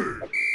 Hey!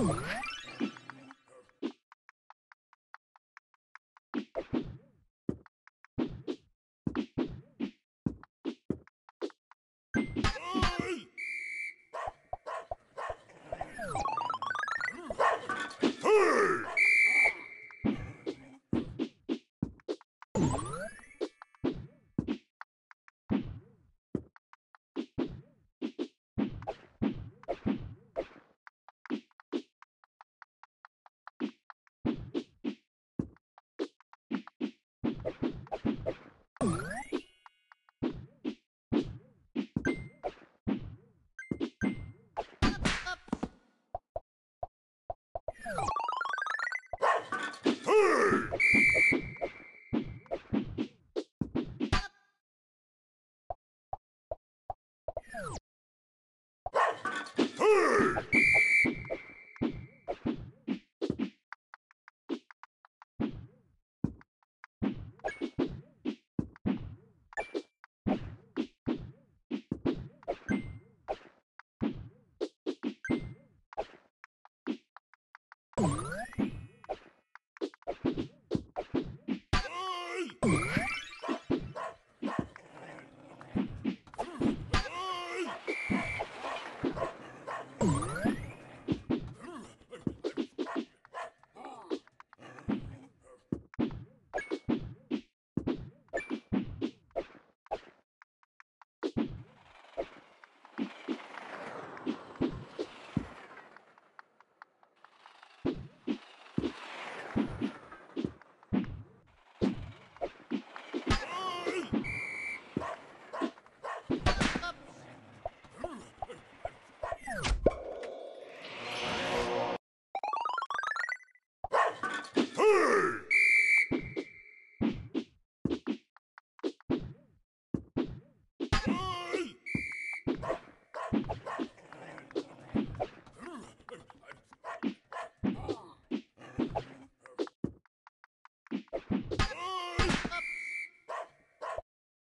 Uhum.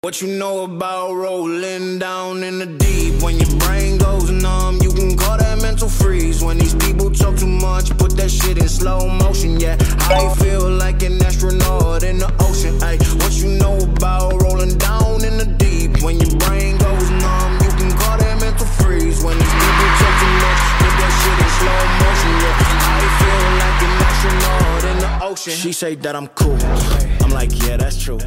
What you know about rolling down in the deep? When your brain goes numb, you can call that mental freeze. When these people talk too much, put that shit in slow motion. Yeah, I feel like an astronaut in the ocean. Ay, what you know about rolling down in the deep? When your brain goes numb, you can call that mental freeze. When these people talk too much, put that shit in slow motion. Yeah, I feel like an astronaut in the ocean. She say that I'm cool. I'm like, yeah, that's true.